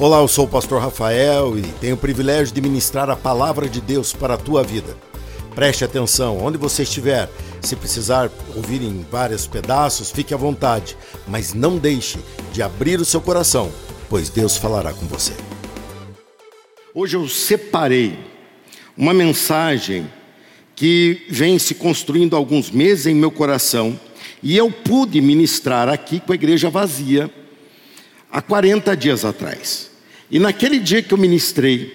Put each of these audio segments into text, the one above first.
Olá, eu sou o pastor Rafael e tenho o privilégio de ministrar a palavra de Deus para a tua vida. Preste atenção, onde você estiver, se precisar ouvir em vários pedaços, fique à vontade, mas não deixe de abrir o seu coração, pois Deus falará com você. Hoje eu separei uma mensagem que vem se construindo há alguns meses em meu coração e eu pude ministrar aqui com a igreja vazia há 40 dias atrás. E naquele dia que eu ministrei,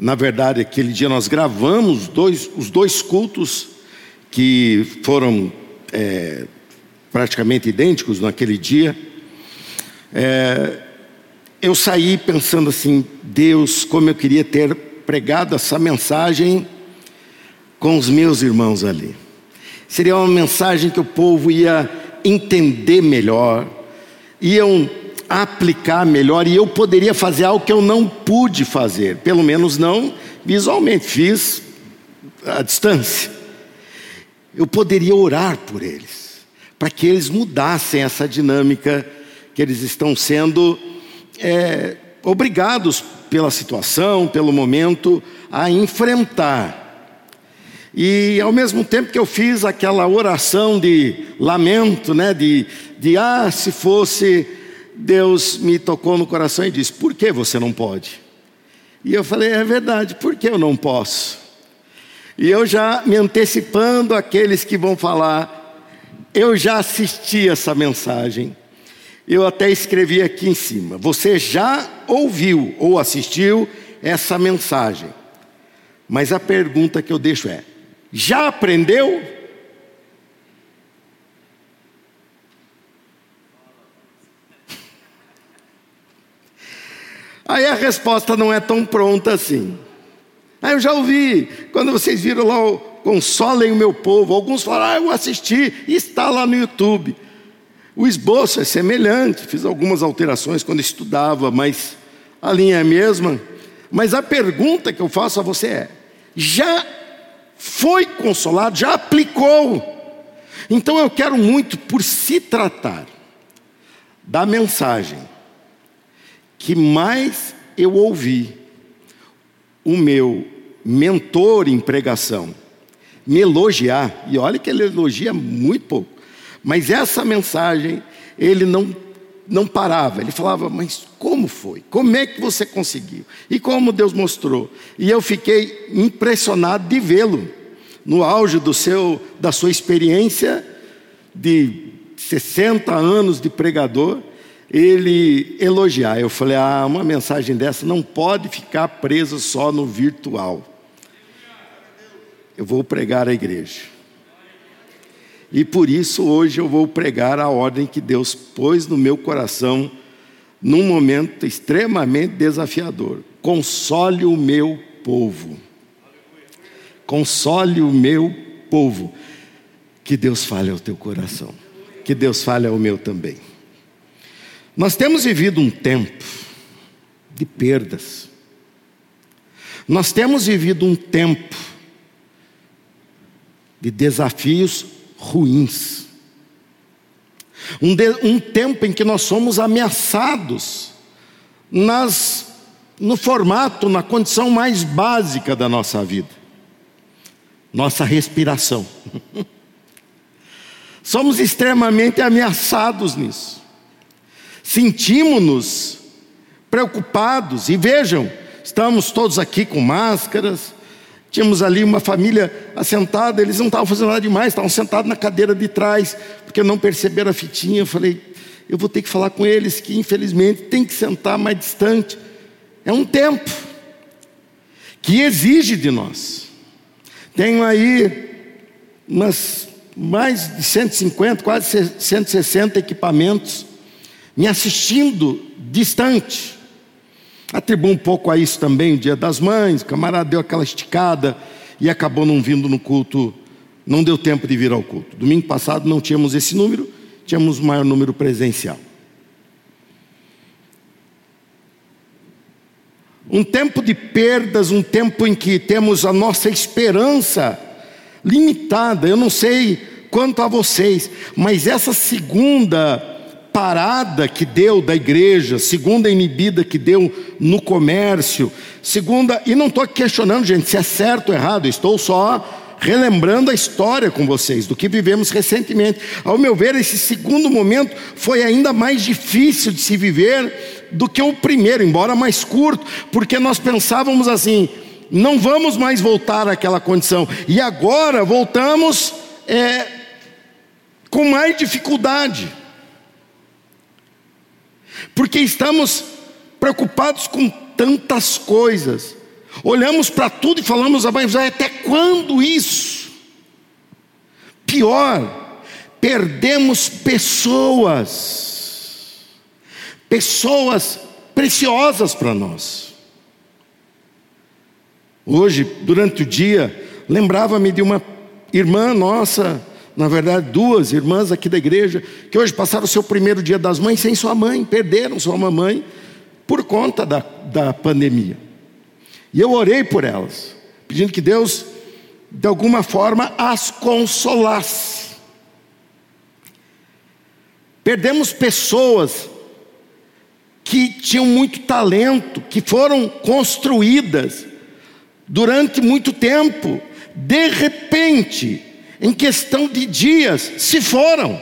na verdade, aquele dia nós gravamos dois, os dois cultos que foram é, praticamente idênticos naquele dia. É, eu saí pensando assim, Deus, como eu queria ter pregado essa mensagem com os meus irmãos ali. Seria uma mensagem que o povo ia entender melhor, iam aplicar melhor e eu poderia fazer algo que eu não pude fazer, pelo menos não visualmente, fiz à distância. Eu poderia orar por eles, para que eles mudassem essa dinâmica que eles estão sendo é, obrigados pela situação, pelo momento, a enfrentar. E ao mesmo tempo que eu fiz aquela oração de lamento, né, de, de ah, se fosse Deus me tocou no coração e disse: Por que você não pode? E eu falei: É verdade, por que eu não posso? E eu já me antecipando aqueles que vão falar, eu já assisti essa mensagem. Eu até escrevi aqui em cima: Você já ouviu ou assistiu essa mensagem? Mas a pergunta que eu deixo é: Já aprendeu? Aí a resposta não é tão pronta assim. Aí eu já ouvi, quando vocês viram lá o Consolem o meu povo, alguns falaram, ah, eu assisti, está lá no YouTube. O esboço é semelhante, fiz algumas alterações quando estudava, mas a linha é a mesma. Mas a pergunta que eu faço a você é: já foi consolado, já aplicou? Então eu quero muito, por se tratar da mensagem que mais eu ouvi o meu mentor em pregação me elogiar, e olha que ele elogia muito pouco, mas essa mensagem ele não, não parava, ele falava, mas como foi? Como é que você conseguiu? E como Deus mostrou? E eu fiquei impressionado de vê-lo no auge do seu, da sua experiência de 60 anos de pregador, ele elogiar. Eu falei: ah, uma mensagem dessa não pode ficar presa só no virtual. Eu vou pregar a igreja. E por isso hoje eu vou pregar a ordem que Deus pôs no meu coração num momento extremamente desafiador. Console o meu povo. Console o meu povo. Que Deus fale ao teu coração. Que Deus fale ao meu também. Nós temos vivido um tempo de perdas. Nós temos vivido um tempo de desafios ruins. Um, de, um tempo em que nós somos ameaçados nas, no formato, na condição mais básica da nossa vida nossa respiração. somos extremamente ameaçados nisso sentimos-nos preocupados. E vejam, estamos todos aqui com máscaras. Tínhamos ali uma família assentada, eles não estavam fazendo nada demais, estavam sentados na cadeira de trás, porque não perceberam a fitinha. Eu falei, eu vou ter que falar com eles que infelizmente tem que sentar mais distante. É um tempo que exige de nós. Tenho aí umas mais de 150, quase 160 equipamentos me assistindo distante. Atribuo um pouco a isso também o Dia das Mães, o camarada deu aquela esticada e acabou não vindo no culto, não deu tempo de vir ao culto. Domingo passado não tínhamos esse número, tínhamos o maior número presencial. Um tempo de perdas, um tempo em que temos a nossa esperança limitada. Eu não sei quanto a vocês, mas essa segunda parada que deu da igreja, segunda inibida que deu no comércio, segunda, e não estou questionando, gente, se é certo ou errado, estou só relembrando a história com vocês, do que vivemos recentemente. Ao meu ver, esse segundo momento foi ainda mais difícil de se viver do que o primeiro, embora mais curto, porque nós pensávamos assim: não vamos mais voltar àquela condição, e agora voltamos é, com mais dificuldade porque estamos preocupados com tantas coisas. Olhamos para tudo e falamos, mas até quando isso? Pior, perdemos pessoas, pessoas preciosas para nós. Hoje, durante o dia, lembrava-me de uma irmã nossa, na verdade, duas irmãs aqui da igreja, que hoje passaram o seu primeiro dia das mães sem sua mãe, perderam sua mamãe por conta da, da pandemia. E eu orei por elas, pedindo que Deus, de alguma forma, as consolasse. Perdemos pessoas que tinham muito talento, que foram construídas durante muito tempo, de repente, em questão de dias, se foram.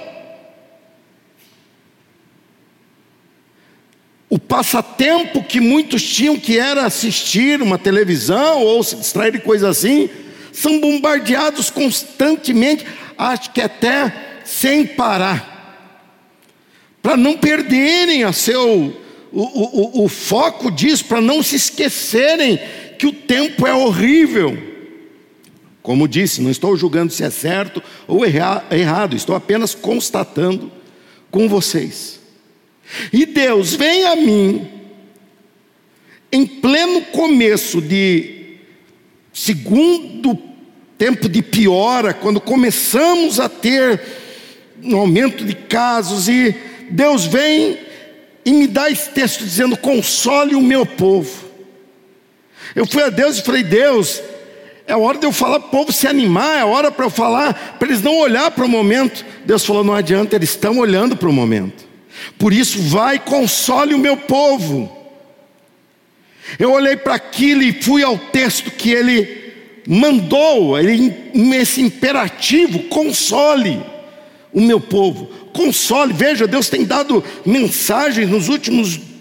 O passatempo que muitos tinham, que era assistir uma televisão ou se distrair de coisa assim, são bombardeados constantemente, acho que até sem parar, para não perderem a seu, o, o, o foco disso, para não se esquecerem que o tempo é horrível. Como disse, não estou julgando se é certo ou errado, estou apenas constatando com vocês. E Deus vem a mim, em pleno começo de segundo tempo de piora, quando começamos a ter um aumento de casos, e Deus vem e me dá esse texto dizendo: console o meu povo. Eu fui a Deus e falei: Deus, é hora de eu falar para o povo se animar, é hora para eu falar, para eles não olhar para o momento. Deus falou: não adianta, eles estão olhando para o momento. Por isso, vai, console o meu povo. Eu olhei para aquilo e fui ao texto que ele mandou, ele, esse imperativo: console o meu povo, console. Veja, Deus tem dado mensagens nos últimos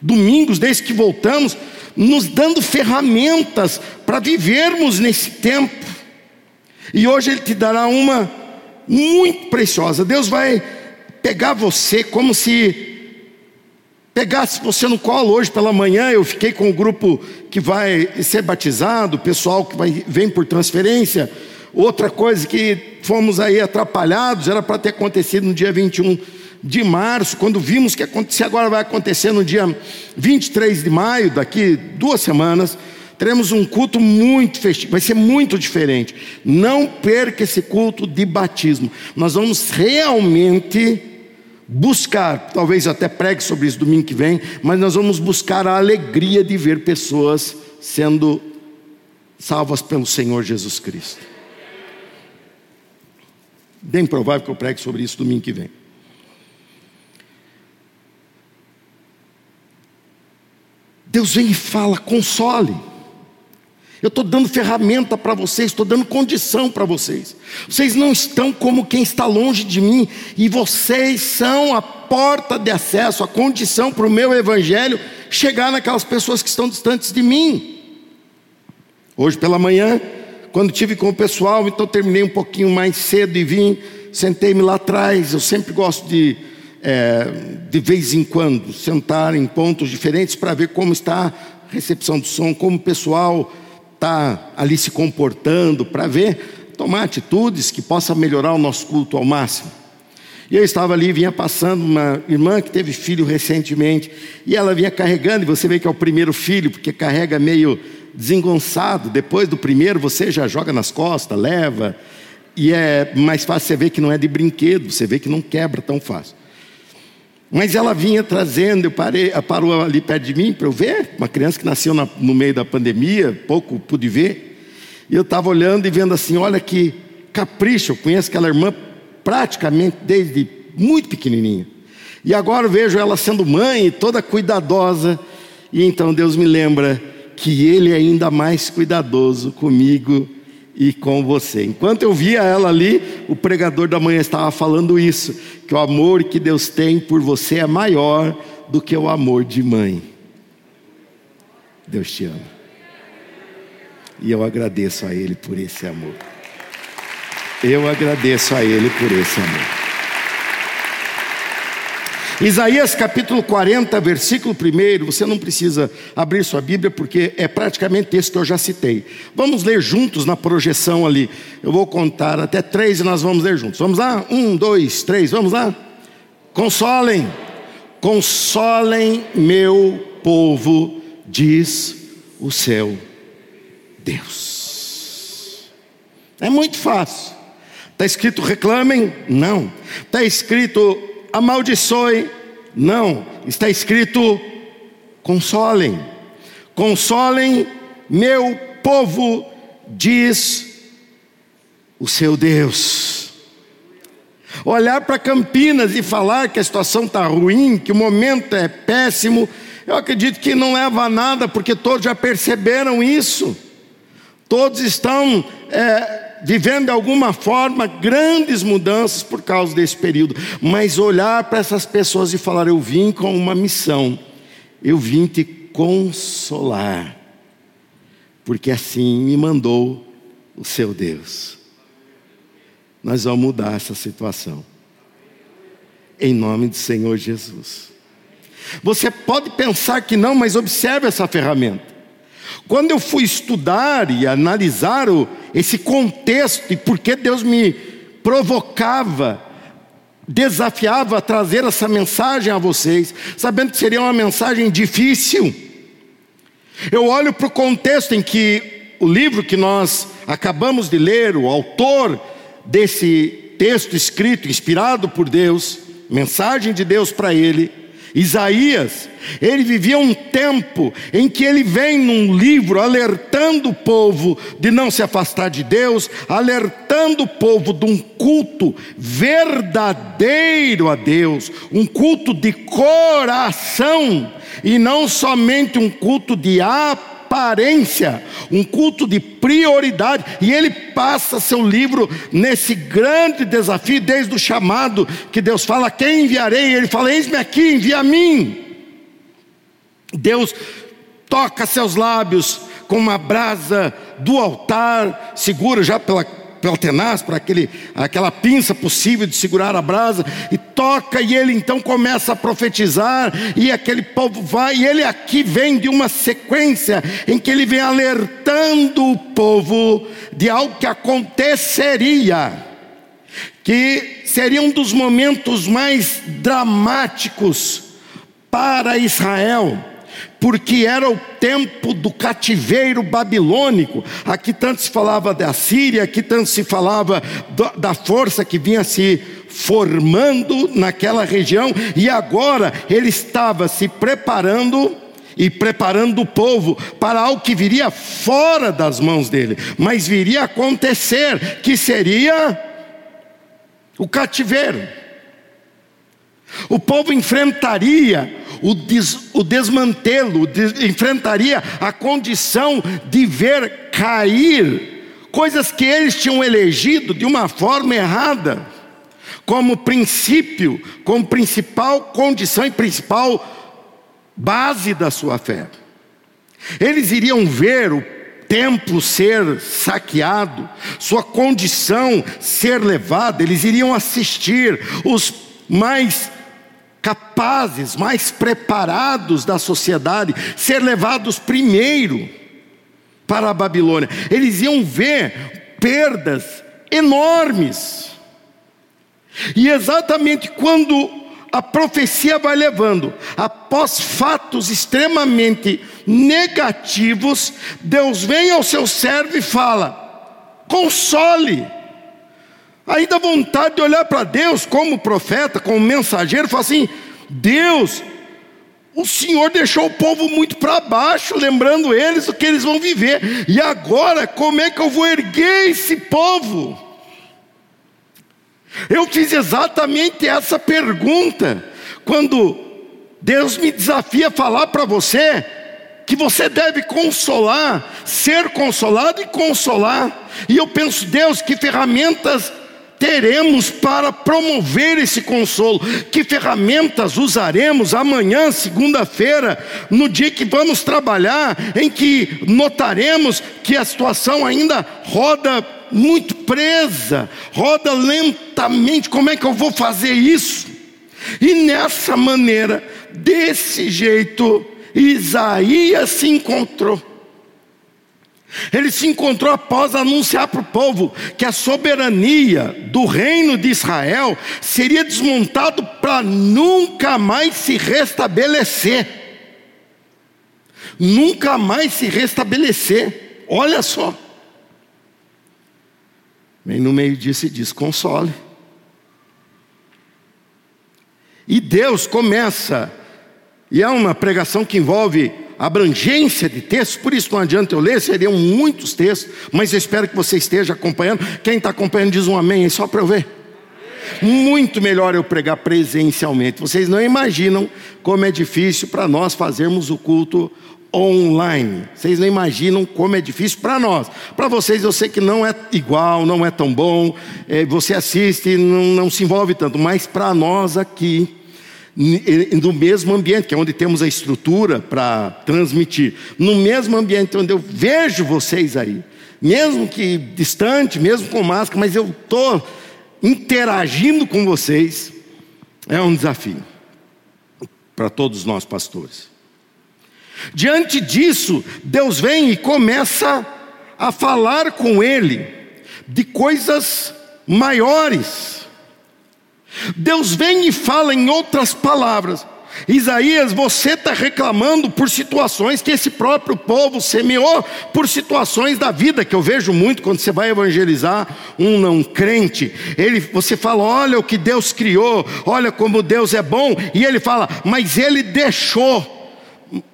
domingos, desde que voltamos, nos dando ferramentas para vivermos nesse tempo. E hoje Ele te dará uma muito preciosa. Deus vai pegar você como se pegasse você no colo hoje pela manhã. Eu fiquei com o grupo que vai ser batizado, o pessoal que vai, vem por transferência. Outra coisa que fomos aí atrapalhados, era para ter acontecido no dia 21 de março, quando vimos que acontecia, agora vai acontecer no dia 23 de maio, daqui duas semanas, teremos um culto muito festivo, vai ser muito diferente. Não perca esse culto de batismo. Nós vamos realmente buscar, talvez até pregue sobre isso domingo que vem, mas nós vamos buscar a alegria de ver pessoas sendo salvas pelo Senhor Jesus Cristo. Bem provável que eu pregue sobre isso domingo que vem. Deus vem e fala: console. Eu estou dando ferramenta para vocês, estou dando condição para vocês. Vocês não estão como quem está longe de mim, e vocês são a porta de acesso, a condição para o meu evangelho chegar naquelas pessoas que estão distantes de mim. Hoje pela manhã, quando tive com o pessoal, então terminei um pouquinho mais cedo e vim, sentei-me lá atrás. Eu sempre gosto de é, de vez em quando, sentar em pontos diferentes para ver como está a recepção do som, como o pessoal está ali se comportando, para ver, tomar atitudes que possa melhorar o nosso culto ao máximo. E eu estava ali, vinha passando uma irmã que teve filho recentemente, e ela vinha carregando, e você vê que é o primeiro filho, porque carrega meio desengonçado, depois do primeiro você já joga nas costas, leva, e é mais fácil você ver que não é de brinquedo, você vê que não quebra tão fácil. Mas ela vinha trazendo, eu parei, parou ali perto de mim para eu ver, uma criança que nasceu na, no meio da pandemia, pouco pude ver. E eu estava olhando e vendo assim, olha que capricho, eu conheço aquela irmã praticamente desde muito pequenininha. E agora vejo ela sendo mãe, toda cuidadosa, e então Deus me lembra que Ele é ainda mais cuidadoso comigo e com você. Enquanto eu via ela ali, o pregador da manhã estava falando isso: que o amor que Deus tem por você é maior do que o amor de mãe. Deus te ama. E eu agradeço a Ele por esse amor. Eu agradeço a Ele por esse amor. Isaías capítulo 40, versículo 1, você não precisa abrir sua Bíblia porque é praticamente esse que eu já citei. Vamos ler juntos na projeção ali. Eu vou contar até três e nós vamos ler juntos. Vamos lá? Um, dois, três, vamos lá? Consolem, consolem meu povo, diz o seu Deus. É muito fácil. Está escrito reclamem? Não. Está escrito amaldiçoem. Não, está escrito consolem. Consolem meu povo, diz o seu Deus. Olhar para Campinas e falar que a situação está ruim, que o momento é péssimo, eu acredito que não leva a nada, porque todos já perceberam isso. Todos estão é, vivendo de alguma forma grandes mudanças por causa desse período, mas olhar para essas pessoas e falar: Eu vim com uma missão, eu vim te consolar, porque assim me mandou o seu Deus. Nós vamos mudar essa situação, em nome do Senhor Jesus. Você pode pensar que não, mas observe essa ferramenta. Quando eu fui estudar e analisar o, esse contexto e por que Deus me provocava, desafiava a trazer essa mensagem a vocês, sabendo que seria uma mensagem difícil, eu olho para o contexto em que o livro que nós acabamos de ler, o autor desse texto escrito, inspirado por Deus, mensagem de Deus para ele, Isaías, ele vivia um tempo em que ele vem num livro alertando o povo de não se afastar de Deus, alertando o povo de um culto verdadeiro a Deus, um culto de coração e não somente um culto de aparição aparência, um culto de prioridade, e ele passa seu livro nesse grande desafio, desde o chamado que Deus fala: Quem enviarei? Ele fala: Eis-me aqui, envia a mim. Deus toca seus lábios com uma brasa do altar, segura já pela pela tenaz, para aquele, aquela pinça possível de segurar a brasa, e toca, e ele então começa a profetizar, e aquele povo vai, e ele aqui vem de uma sequência em que ele vem alertando o povo de algo que aconteceria, que seria um dos momentos mais dramáticos para Israel porque era o tempo do cativeiro babilônico. Aqui tanto se falava da Síria, aqui tanto se falava da força que vinha se formando naquela região, e agora ele estava se preparando e preparando o povo para algo que viria fora das mãos dele, mas viria a acontecer, que seria o cativeiro. O povo enfrentaria o, des, o desmantelo, des, enfrentaria a condição de ver cair coisas que eles tinham elegido de uma forma errada, como princípio, como principal condição e principal base da sua fé. Eles iriam ver o templo ser saqueado, sua condição ser levada, eles iriam assistir os mais capazes, mais preparados da sociedade, ser levados primeiro para a Babilônia. Eles iam ver perdas enormes. E exatamente quando a profecia vai levando, após fatos extremamente negativos, Deus vem ao seu servo e fala: console. Aí dá vontade de olhar para Deus como profeta, como mensageiro, e falar assim: Deus, o Senhor deixou o povo muito para baixo, lembrando eles do que eles vão viver. E agora, como é que eu vou erguer esse povo? Eu fiz exatamente essa pergunta. quando Deus me desafia a falar para você que você deve consolar, ser consolado e consolar. E eu penso, Deus, que ferramentas teremos para promover esse consolo? Que ferramentas usaremos amanhã, segunda-feira, no dia que vamos trabalhar, em que notaremos que a situação ainda roda muito presa, roda lentamente. Como é que eu vou fazer isso? E nessa maneira, desse jeito, Isaías se encontrou. Ele se encontrou após anunciar para o povo que a soberania do reino de Israel seria desmontado para nunca mais se restabelecer. Nunca mais se restabelecer. Olha só. Bem no meio disso diz: console. E Deus começa, e é uma pregação que envolve abrangência de textos, por isso não adianta eu ler, seriam muitos textos, mas eu espero que você esteja acompanhando. Quem está acompanhando diz um amém, só para eu ver. Muito melhor eu pregar presencialmente. Vocês não imaginam como é difícil para nós fazermos o culto online. Vocês não imaginam como é difícil para nós. Para vocês eu sei que não é igual, não é tão bom. É, você assiste, não, não se envolve tanto, mas para nós aqui no mesmo ambiente, que é onde temos a estrutura para transmitir, no mesmo ambiente onde eu vejo vocês aí, mesmo que distante, mesmo com máscara, mas eu estou interagindo com vocês, é um desafio para todos nós pastores. Diante disso, Deus vem e começa a falar com ele de coisas maiores Deus vem e fala em outras palavras. Isaías, você está reclamando por situações que esse próprio povo semeou, por situações da vida, que eu vejo muito quando você vai evangelizar um não crente. Ele, você fala, olha o que Deus criou, olha como Deus é bom, e ele fala, mas ele deixou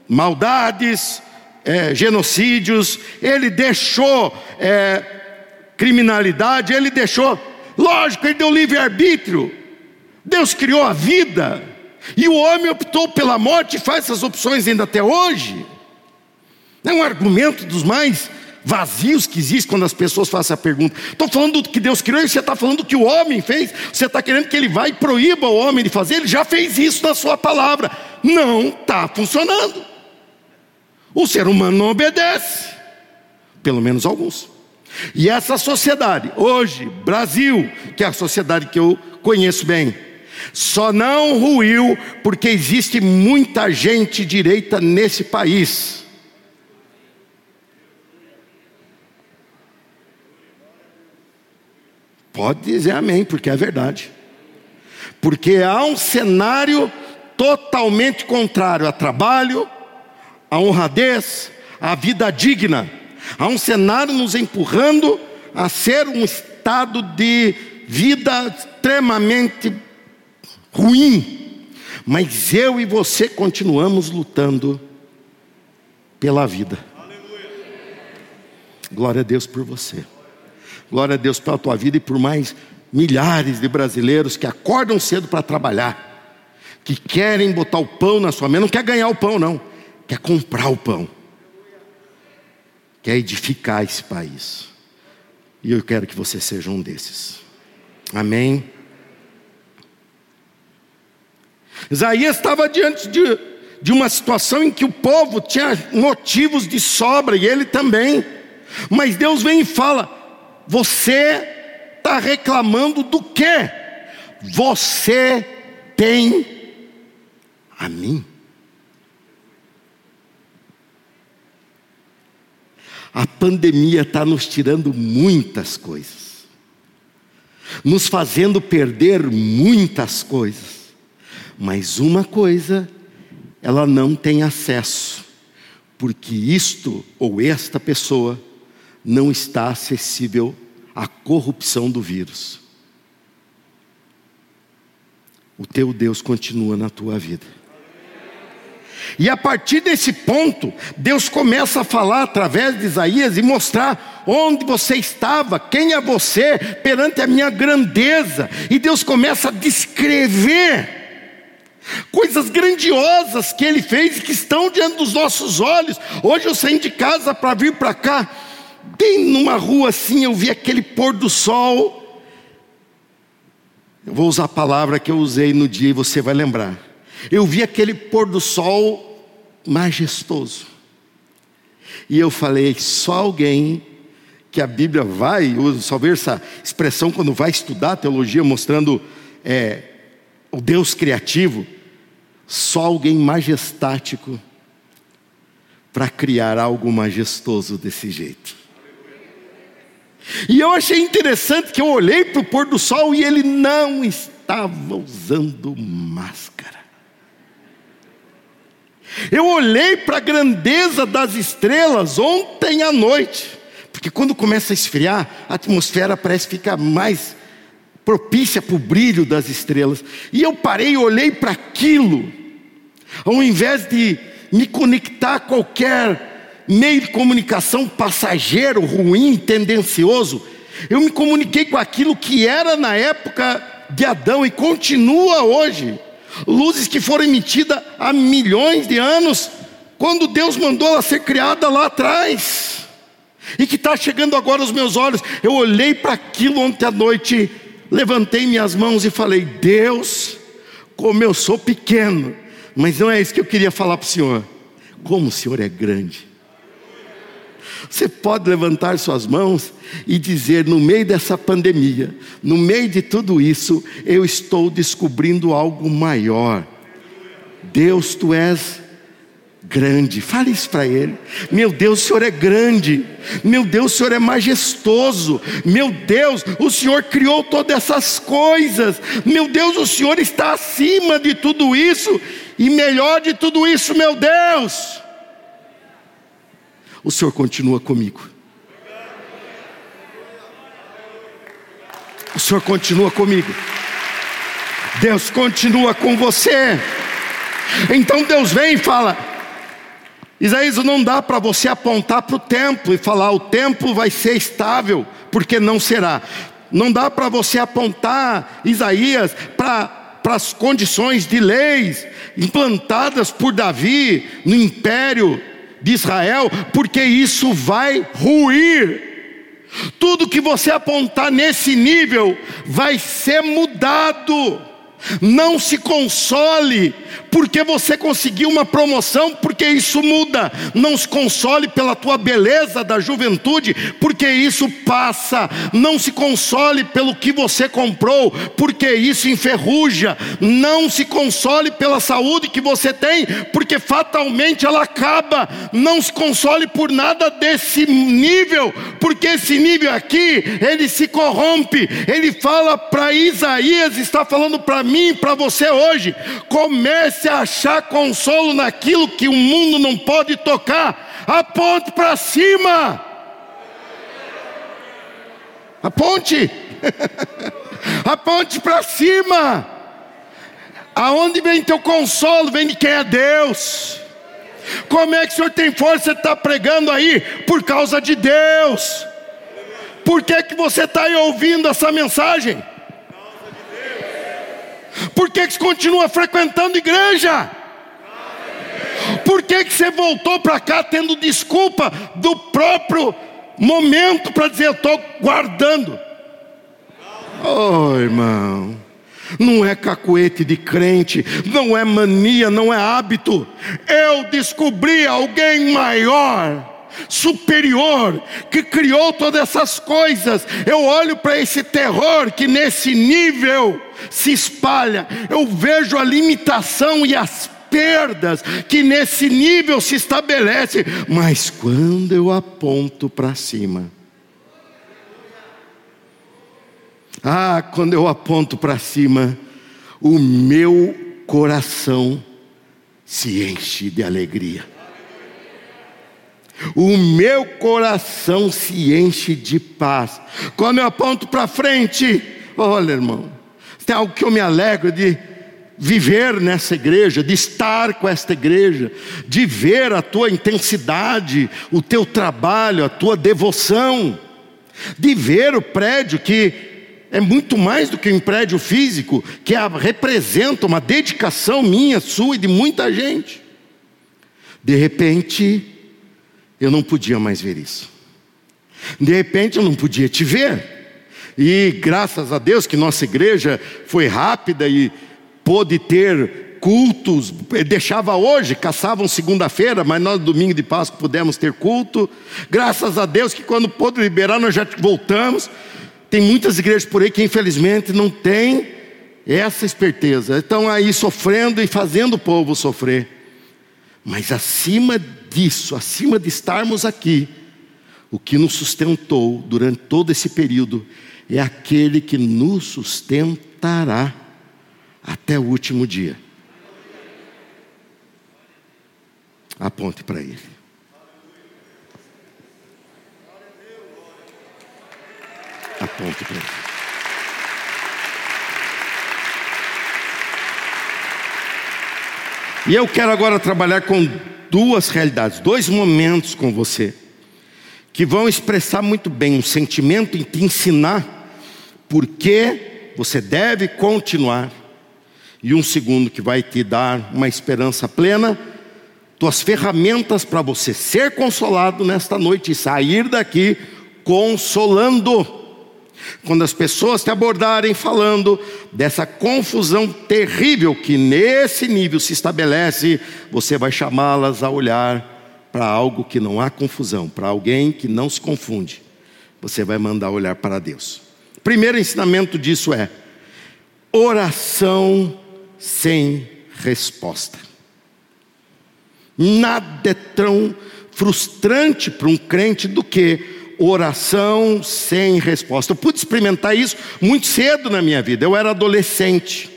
maldades, é, genocídios, ele deixou é, criminalidade, ele deixou, lógico, ele deu livre-arbítrio, Deus criou a vida, e o homem optou pela morte e faz essas opções ainda até hoje. É um argumento dos mais vazios que existe quando as pessoas fazem essa pergunta. Estou falando do que Deus criou e você está falando do que o homem fez. Você está querendo que ele vá e proíba o homem de fazer? Ele já fez isso na sua palavra. Não está funcionando. O ser humano não obedece, pelo menos alguns. E essa sociedade, hoje, Brasil, que é a sociedade que eu conheço bem, só não ruiu porque existe muita gente direita nesse país. Pode dizer amém, porque é verdade. Porque há um cenário totalmente contrário a trabalho, a honradez, a vida digna. Há um cenário nos empurrando a ser um estado de vida extremamente ruim, mas eu e você continuamos lutando pela vida. Glória a Deus por você. Glória a Deus pela tua vida e por mais milhares de brasileiros que acordam cedo para trabalhar, que querem botar o pão na sua mesa, não quer ganhar o pão, não, quer comprar o pão, quer edificar esse país. E eu quero que você seja um desses. Amém. Isaías estava diante de, de uma situação em que o povo tinha motivos de sobra e ele também. Mas Deus vem e fala: Você está reclamando do quê? Você tem a mim. A pandemia está nos tirando muitas coisas, nos fazendo perder muitas coisas. Mas uma coisa ela não tem acesso, porque isto ou esta pessoa não está acessível à corrupção do vírus. O teu Deus continua na tua vida. E a partir desse ponto, Deus começa a falar através de Isaías e mostrar onde você estava, quem é você perante a minha grandeza. E Deus começa a descrever coisas grandiosas que Ele fez e que estão diante dos nossos olhos. Hoje eu saí de casa para vir para cá, bem numa rua assim, eu vi aquele pôr do sol. Eu vou usar a palavra que eu usei no dia e você vai lembrar. Eu vi aquele pôr do sol majestoso. E eu falei, só alguém que a Bíblia vai, só ver essa expressão quando vai estudar teologia, mostrando é, o Deus criativo, só alguém majestático para criar algo majestoso desse jeito. E eu achei interessante que eu olhei para o pôr do sol e ele não estava usando máscara. Eu olhei para a grandeza das estrelas ontem à noite, porque quando começa a esfriar, a atmosfera parece ficar mais propícia para o brilho das estrelas. E eu parei e olhei para aquilo, ao invés de me conectar a qualquer meio de comunicação passageiro, ruim, tendencioso, eu me comuniquei com aquilo que era na época de Adão e continua hoje. Luzes que foram emitidas há milhões de anos, quando Deus mandou ela ser criada lá atrás, e que está chegando agora aos meus olhos. Eu olhei para aquilo ontem à noite levantei minhas mãos e falei: Deus, como eu sou pequeno, mas não é isso que eu queria falar para o Senhor. Como o Senhor é grande. Você pode levantar suas mãos e dizer: no meio dessa pandemia, no meio de tudo isso, eu estou descobrindo algo maior. Deus, tu és grande. Fale isso para ele. Meu Deus, o Senhor é grande. Meu Deus, o Senhor é majestoso. Meu Deus, o Senhor criou todas essas coisas. Meu Deus, o Senhor está acima de tudo isso. E melhor de tudo isso, meu Deus, o Senhor continua comigo. O Senhor continua comigo. Deus continua com você. Então Deus vem e fala: Isaías, não dá para você apontar para o templo e falar: o templo vai ser estável, porque não será. Não dá para você apontar, Isaías, para para as condições de leis implantadas por Davi no império de Israel, porque isso vai ruir. Tudo que você apontar nesse nível vai ser mudado. Não se console porque você conseguiu uma promoção, porque isso muda. Não se console pela tua beleza da juventude, porque isso passa. Não se console pelo que você comprou, porque isso enferruja. Não se console pela saúde que você tem, porque fatalmente ela acaba. Não se console por nada desse nível, porque esse nível aqui, ele se corrompe. Ele fala para Isaías, está falando para mim, para você hoje. Comece a achar consolo naquilo que o mundo não pode tocar, aponte para cima. Aponte. aponte para cima. Aonde vem teu consolo? Vem de quem é Deus. Como é que o senhor tem força de estar tá pregando aí? Por causa de Deus. Por que, que você está aí ouvindo essa mensagem? Por que, que você continua frequentando igreja? Por que, que você voltou para cá tendo desculpa do próprio momento para dizer eu estou guardando? Oh, irmão, não é cacuete de crente, não é mania, não é hábito. Eu descobri alguém maior superior, que criou todas essas coisas. Eu olho para esse terror que nesse nível se espalha, eu vejo a limitação e as perdas que nesse nível se estabelece, mas quando eu aponto para cima, ah, quando eu aponto para cima, o meu coração se enche de alegria. O meu coração se enche de paz. Quando eu aponto para frente, olha, irmão, tem algo que eu me alegro de viver nessa igreja, de estar com esta igreja, de ver a tua intensidade, o teu trabalho, a tua devoção, de ver o prédio que é muito mais do que um prédio físico, que representa uma dedicação minha, sua e de muita gente. De repente, eu não podia mais ver isso. De repente, eu não podia te ver. E graças a Deus que nossa igreja foi rápida e pôde ter cultos, deixava hoje, caçavam segunda-feira, mas nós domingo de Páscoa pudemos ter culto. Graças a Deus que quando pôde liberar nós já voltamos. Tem muitas igrejas por aí que infelizmente não tem essa esperteza. Estão aí sofrendo e fazendo o povo sofrer. Mas acima disso, acima de estarmos aqui, o que nos sustentou durante todo esse período é aquele que nos sustentará até o último dia. Aponte para ele. Aponte para ele. E eu quero agora trabalhar com duas realidades, dois momentos com você, que vão expressar muito bem um sentimento e te ensinar por que você deve continuar, e um segundo que vai te dar uma esperança plena tuas ferramentas para você ser consolado nesta noite e sair daqui consolando. Quando as pessoas te abordarem falando dessa confusão terrível que nesse nível se estabelece, você vai chamá-las a olhar para algo que não há confusão, para alguém que não se confunde. Você vai mandar olhar para Deus. Primeiro ensinamento disso é oração sem resposta. Nada é tão frustrante para um crente do que oração sem resposta. Eu pude experimentar isso muito cedo na minha vida. Eu era adolescente.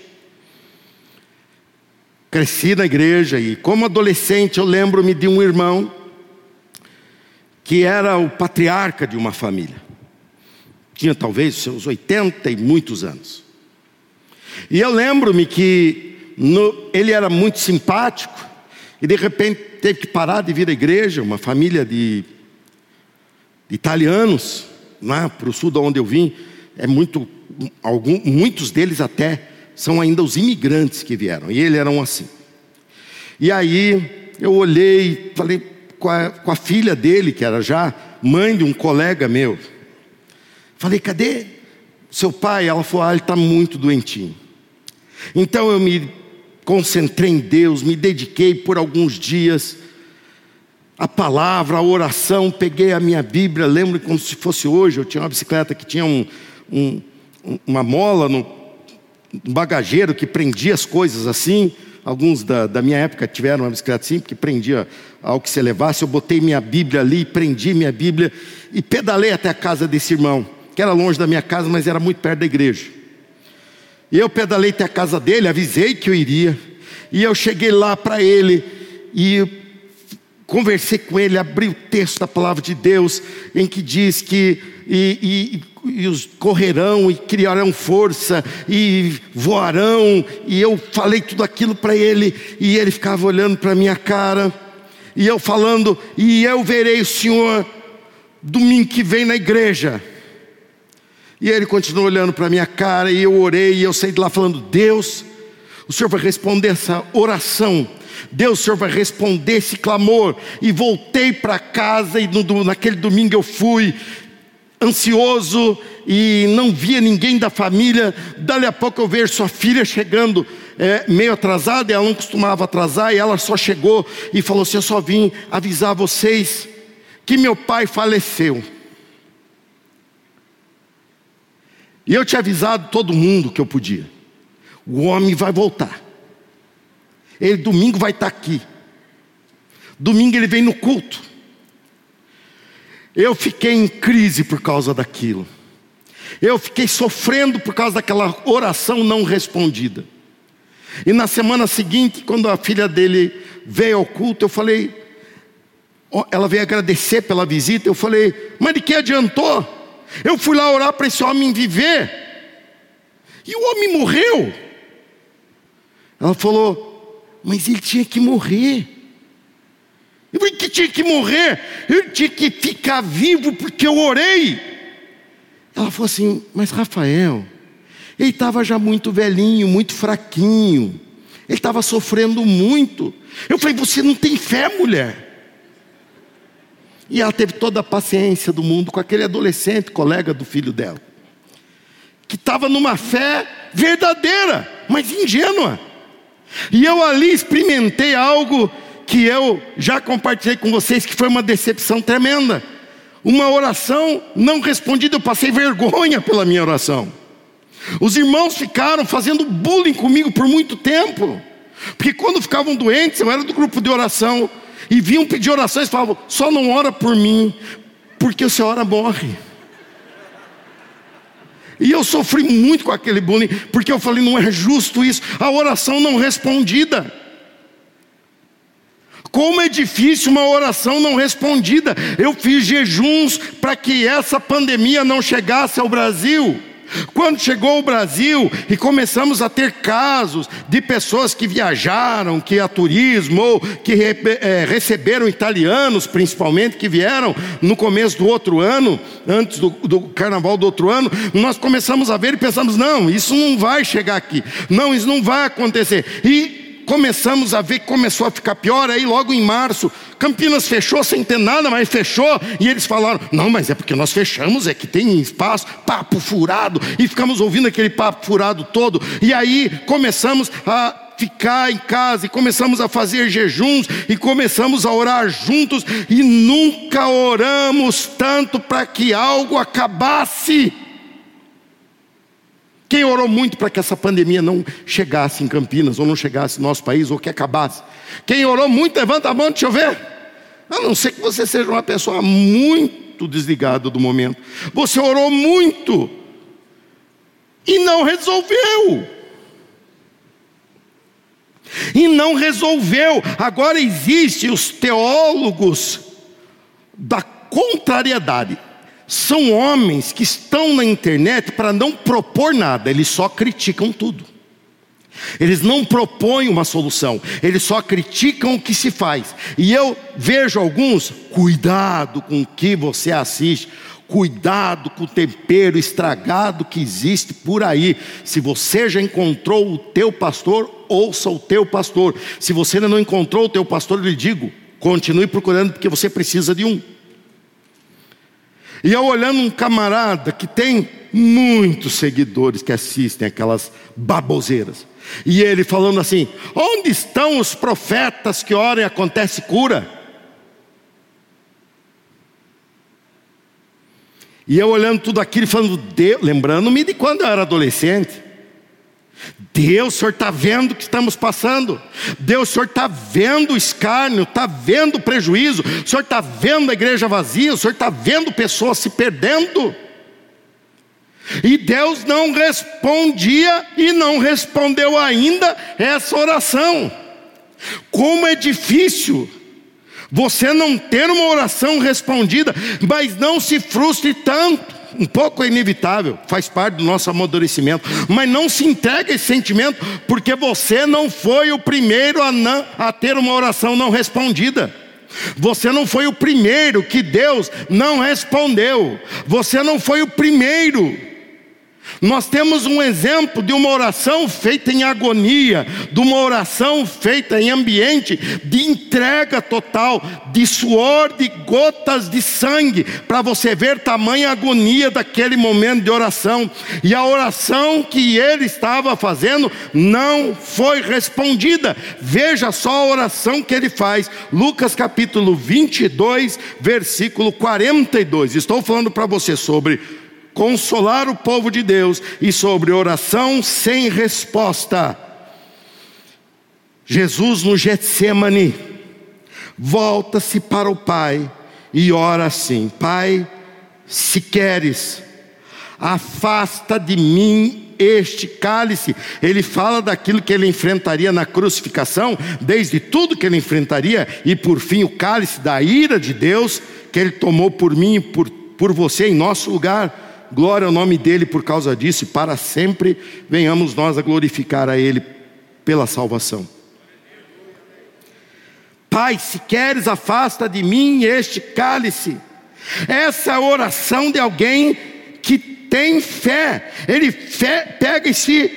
Cresci na igreja e, como adolescente, eu lembro-me de um irmão que era o patriarca de uma família. Tinha talvez seus 80 e muitos anos. E eu lembro-me que no, ele era muito simpático, e de repente teve que parar de vir à igreja, uma família de, de italianos, lá para o sul de onde eu vim, é muito, algum, muitos deles até são ainda os imigrantes que vieram, e eles eram assim. E aí eu olhei, falei com a, com a filha dele, que era já mãe de um colega meu, falei, cadê seu pai? Ela falou, ah, ele está muito doentinho. Então eu me concentrei em Deus, me dediquei por alguns dias a palavra, a oração, peguei a minha Bíblia, lembro como se fosse hoje, eu tinha uma bicicleta que tinha um, um, uma mola no bagageiro que prendia as coisas assim, alguns da, da, minha época tiveram uma bicicleta assim, que prendia ao que se levasse, eu botei minha Bíblia ali, prendi minha Bíblia e pedalei até a casa desse irmão, que era longe da minha casa, mas era muito perto da igreja. E eu pedalei até a casa dele, avisei que eu iria. E eu cheguei lá para ele e conversei com ele, abri o texto da palavra de Deus, em que diz que e, e, e, os correrão e criarão força e voarão, e eu falei tudo aquilo para ele, e ele ficava olhando para minha cara, e eu falando, e eu verei o Senhor domingo que vem na igreja. E ele continuou olhando para a minha cara, e eu orei, e eu saí de lá falando: Deus, o Senhor vai responder essa oração. Deus, o Senhor vai responder esse clamor. E voltei para casa, e no, naquele domingo eu fui ansioso e não via ninguém da família. Dali a pouco eu vejo sua filha chegando, é, meio atrasada, ela não costumava atrasar, e ela só chegou e falou assim: Eu só vim avisar vocês que meu pai faleceu. E eu tinha avisado todo mundo que eu podia. O homem vai voltar. Ele domingo vai estar aqui. Domingo ele vem no culto. Eu fiquei em crise por causa daquilo. Eu fiquei sofrendo por causa daquela oração não respondida. E na semana seguinte, quando a filha dele veio ao culto, eu falei, ela veio agradecer pela visita. Eu falei, mas de que adiantou? Eu fui lá orar para esse homem viver. E o homem morreu. Ela falou, mas ele tinha que morrer. Eu falei que tinha que morrer. Ele tinha que ficar vivo porque eu orei. Ela falou assim: Mas Rafael, ele estava já muito velhinho, muito fraquinho, ele estava sofrendo muito. Eu falei: Você não tem fé, mulher? E ela teve toda a paciência do mundo com aquele adolescente, colega do filho dela, que estava numa fé verdadeira, mas ingênua. E eu ali experimentei algo que eu já compartilhei com vocês, que foi uma decepção tremenda. Uma oração não respondida, eu passei vergonha pela minha oração. Os irmãos ficaram fazendo bullying comigo por muito tempo, porque quando ficavam doentes, eu era do grupo de oração, e vinham pedir orações, falavam: só não ora por mim, porque se ora morre. E eu sofri muito com aquele bullying, porque eu falei: não é justo isso, a oração não respondida. Como é difícil uma oração não respondida. Eu fiz jejuns para que essa pandemia não chegasse ao Brasil. Quando chegou ao Brasil e começamos a ter casos de pessoas que viajaram, que a turismo, ou que é, receberam italianos, principalmente, que vieram no começo do outro ano, antes do, do carnaval do outro ano, nós começamos a ver e pensamos: não, isso não vai chegar aqui, não, isso não vai acontecer. E começamos a ver que começou a ficar pior, aí logo em março, Campinas fechou sem ter nada, mas fechou, e eles falaram: não, mas é porque nós fechamos, é que tem espaço, papo furado, e ficamos ouvindo aquele papo furado todo, e aí começamos a ficar em casa e começamos a fazer jejuns e começamos a orar juntos e nunca oramos tanto para que algo acabasse. Quem orou muito para que essa pandemia não chegasse em Campinas, ou não chegasse no nosso país, ou que acabasse? Quem orou muito, levanta a mão, deixa eu ver. A não ser que você seja uma pessoa muito desligada do momento. Você orou muito e não resolveu. E não resolveu. Agora existem os teólogos da contrariedade são homens que estão na internet para não propor nada, eles só criticam tudo. Eles não propõem uma solução, eles só criticam o que se faz. E eu vejo alguns, cuidado com o que você assiste, cuidado com o tempero estragado que existe por aí. Se você já encontrou o teu pastor, ouça o teu pastor. Se você ainda não encontrou o teu pastor, eu lhe digo, continue procurando porque você precisa de um. E eu olhando um camarada que tem muitos seguidores que assistem aquelas baboseiras. E ele falando assim: onde estão os profetas que oram e acontece cura? E eu olhando tudo aquilo e falando, lembrando-me de quando eu era adolescente. Deus, o Senhor está vendo o que estamos passando. Deus, o Senhor está vendo o escárnio, está vendo o prejuízo. O Senhor está vendo a igreja vazia. O Senhor está vendo pessoas se perdendo. E Deus não respondia e não respondeu ainda essa oração. Como é difícil você não ter uma oração respondida, mas não se frustre tanto um pouco é inevitável, faz parte do nosso amadurecimento, mas não se entregue esse sentimento, porque você não foi o primeiro a, não, a ter uma oração não respondida. Você não foi o primeiro que Deus não respondeu. Você não foi o primeiro nós temos um exemplo de uma oração feita em agonia, de uma oração feita em ambiente de entrega total, de suor, de gotas de sangue, para você ver tamanha agonia daquele momento de oração. E a oração que ele estava fazendo não foi respondida. Veja só a oração que ele faz, Lucas capítulo 22, versículo 42. Estou falando para você sobre consolar o povo de Deus e sobre oração sem resposta. Jesus no Getsemane volta-se para o Pai e ora assim: Pai, se queres, afasta de mim este cálice. Ele fala daquilo que ele enfrentaria na crucificação, desde tudo que ele enfrentaria, e por fim o cálice da ira de Deus, que ele tomou por mim e por, por você em nosso lugar glória ao nome dele por causa disso, e para sempre venhamos nós a glorificar a ele pela salvação. Pai, se queres, afasta de mim este cálice. Essa é a oração de alguém que tem fé, ele fé, pega e se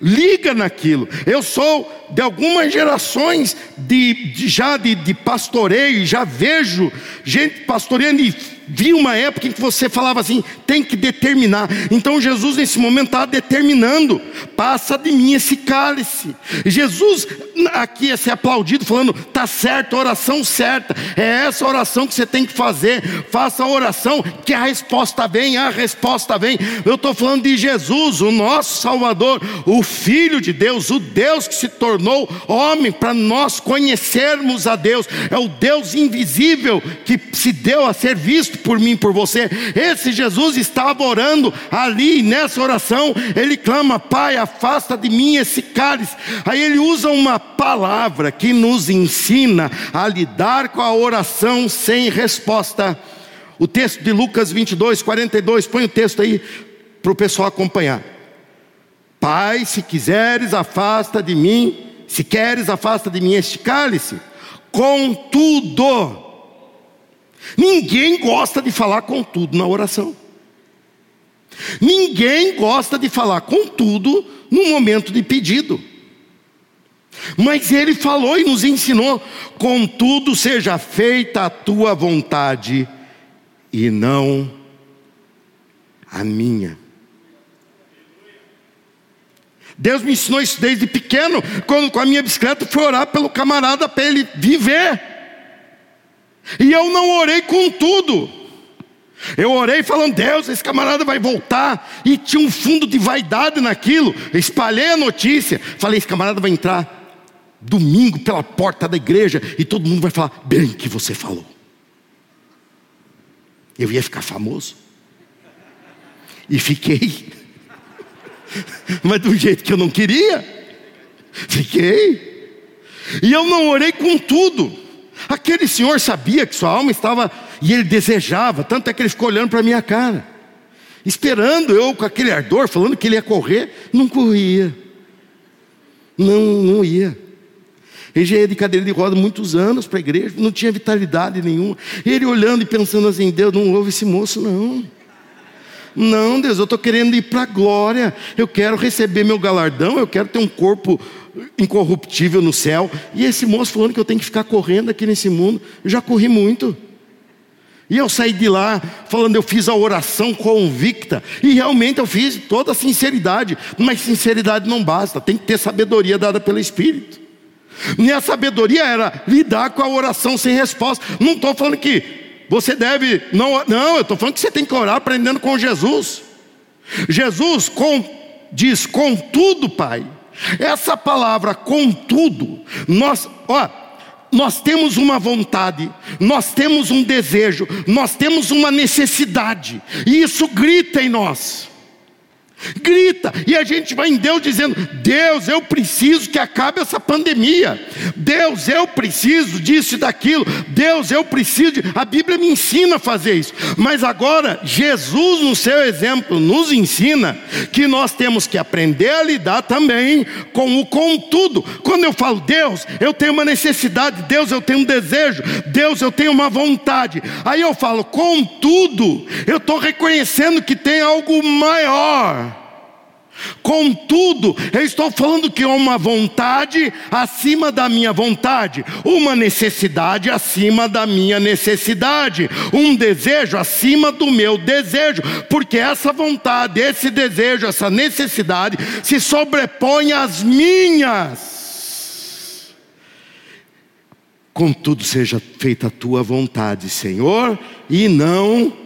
liga naquilo. Eu sou de algumas gerações de, de já de, de pastoreio, já vejo gente pastoreando e vi uma época em que você falava assim: tem que determinar. Então Jesus, nesse momento, está determinando: passa de mim esse cálice. Jesus, aqui é ser aplaudido, falando: tá certo, oração certa. É essa oração que você tem que fazer. Faça a oração, que a resposta vem, a resposta vem. Eu estou falando de Jesus, o nosso Salvador, o Filho de Deus, o Deus que se tornou homem para nós conhecermos a Deus. É o Deus invisível que se deu a ser visto por mim, por você. Esse Jesus estava orando ali nessa oração. Ele clama: Pai, afasta de mim esse cálice. Aí ele usa uma palavra que nos ensina a lidar com a oração sem resposta. O texto de Lucas 22, 42, põe o texto aí para o pessoal acompanhar. Pai, se quiseres, afasta de mim, se queres, afasta de mim este cálice. Contudo, Ninguém gosta de falar com tudo na oração. Ninguém gosta de falar com tudo no momento de pedido. Mas ele falou e nos ensinou: contudo, seja feita a tua vontade e não a minha. Deus me ensinou isso desde pequeno, quando com a minha bicicleta fui orar pelo camarada para ele viver. E eu não orei com tudo. Eu orei falando, Deus, esse camarada vai voltar. E tinha um fundo de vaidade naquilo. Espalhei a notícia. Falei, esse camarada vai entrar domingo pela porta da igreja. E todo mundo vai falar, bem que você falou. Eu ia ficar famoso. E fiquei. Mas do jeito que eu não queria. Fiquei. E eu não orei com tudo. Aquele senhor sabia que sua alma estava, e ele desejava, tanto é que ele ficou olhando para a minha cara, esperando eu com aquele ardor, falando que ele ia correr, não corria, não, não ia. Ele já ia de cadeira de roda muitos anos para a igreja, não tinha vitalidade nenhuma. Ele olhando e pensando assim: Deus, não ouve esse moço, não. Não, Deus, eu estou querendo ir para a glória, eu quero receber meu galardão, eu quero ter um corpo incorruptível no céu. E esse moço falando que eu tenho que ficar correndo aqui nesse mundo. Eu já corri muito. E eu saí de lá falando, eu fiz a oração convicta. E realmente eu fiz toda a sinceridade. Mas sinceridade não basta, tem que ter sabedoria dada pelo Espírito. Minha sabedoria era lidar com a oração sem resposta. Não estou falando que você deve. Não, não eu estou falando que você tem que orar aprendendo com Jesus. Jesus com, diz: Contudo, Pai essa palavra, contudo, nós, ó, nós temos uma vontade, nós temos um desejo, nós temos uma necessidade, e isso grita em nós grita, e a gente vai em Deus dizendo: Deus, eu preciso que acabe essa pandemia, Deus, eu preciso disso e daquilo, Deus, eu preciso. De... A Bíblia me ensina a fazer isso, mas agora, Jesus, no seu exemplo, nos ensina que nós temos que aprender a lidar também com o contudo. Quando eu falo, Deus, eu tenho uma necessidade, Deus, eu tenho um desejo, Deus, eu tenho uma vontade, aí eu falo, contudo, eu estou reconhecendo que tem algo maior Contudo, eu estou falando que uma vontade acima da minha vontade, uma necessidade acima da minha necessidade, um desejo acima do meu desejo, porque essa vontade, esse desejo, essa necessidade se sobrepõe às minhas. Contudo, seja feita a tua vontade, Senhor, e não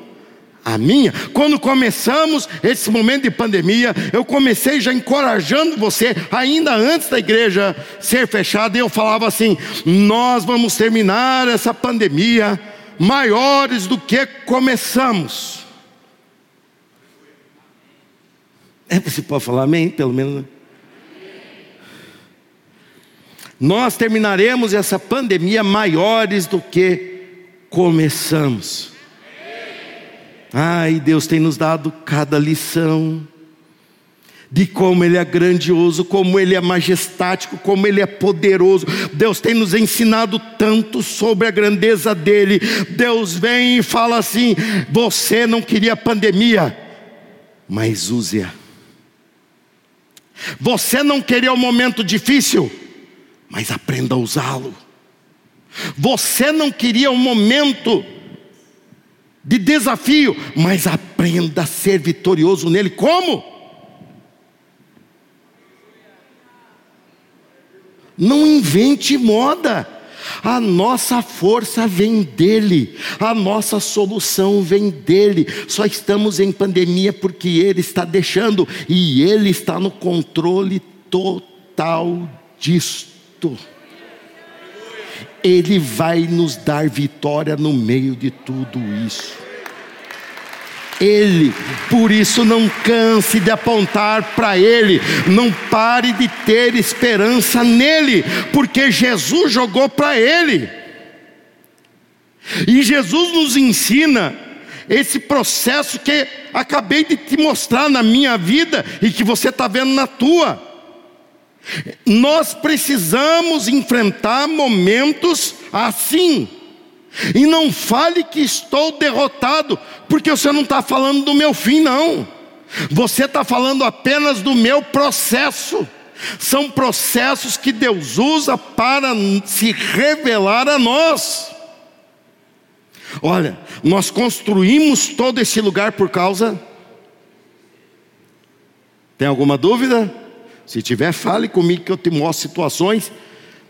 a minha. Quando começamos esse momento de pandemia, eu comecei já encorajando você, ainda antes da igreja ser fechada, eu falava assim: nós vamos terminar essa pandemia maiores do que começamos. É, você pode falar amém, pelo menos. Né? Nós terminaremos essa pandemia maiores do que começamos. Ai, Deus tem nos dado cada lição de como Ele é grandioso, como Ele é majestático, como Ele é poderoso. Deus tem nos ensinado tanto sobre a grandeza dEle. Deus vem e fala assim: Você não queria pandemia, mas use-a. Você não queria um momento difícil, mas aprenda a usá-lo. Você não queria um momento de desafio, mas aprenda a ser vitorioso nele. Como? Não invente moda. A nossa força vem dele, a nossa solução vem dele. Só estamos em pandemia porque ele está deixando e ele está no controle total disto. Ele vai nos dar vitória no meio de tudo isso. Ele. Por isso, não canse de apontar para Ele, não pare de ter esperança nele, porque Jesus jogou para Ele. E Jesus nos ensina esse processo que acabei de te mostrar na minha vida e que você está vendo na tua. Nós precisamos enfrentar momentos assim. E não fale que estou derrotado, porque você não está falando do meu fim, não. Você está falando apenas do meu processo. São processos que Deus usa para se revelar a nós. Olha, nós construímos todo esse lugar por causa. Tem alguma dúvida? Se tiver, fale comigo que eu te mostro situações